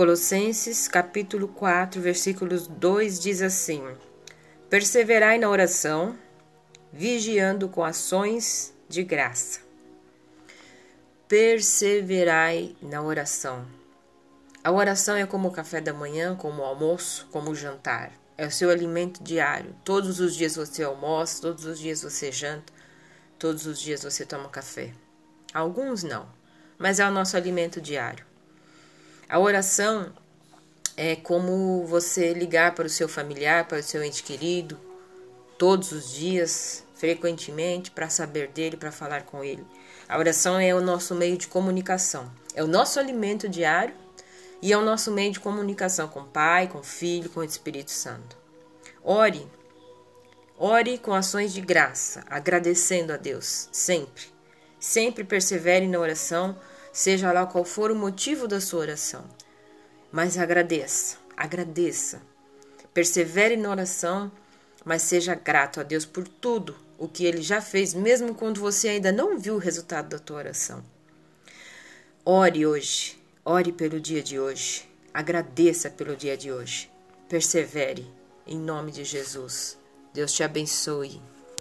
Colossenses capítulo 4, versículos 2 diz assim: Perseverai na oração, vigiando com ações de graça. Perseverai na oração. A oração é como o café da manhã, como o almoço, como o jantar. É o seu alimento diário. Todos os dias você almoça, todos os dias você janta, todos os dias você toma café. Alguns não, mas é o nosso alimento diário. A oração é como você ligar para o seu familiar, para o seu ente querido, todos os dias, frequentemente, para saber dele, para falar com ele. A oração é o nosso meio de comunicação, é o nosso alimento diário e é o nosso meio de comunicação com o Pai, com o Filho, com o Espírito Santo. Ore, ore com ações de graça, agradecendo a Deus, sempre. Sempre persevere na oração seja lá qual for o motivo da sua oração. Mas agradeça, agradeça. Persevere na oração, mas seja grato a Deus por tudo o que ele já fez, mesmo quando você ainda não viu o resultado da tua oração. Ore hoje, ore pelo dia de hoje, agradeça pelo dia de hoje. Persevere, em nome de Jesus. Deus te abençoe.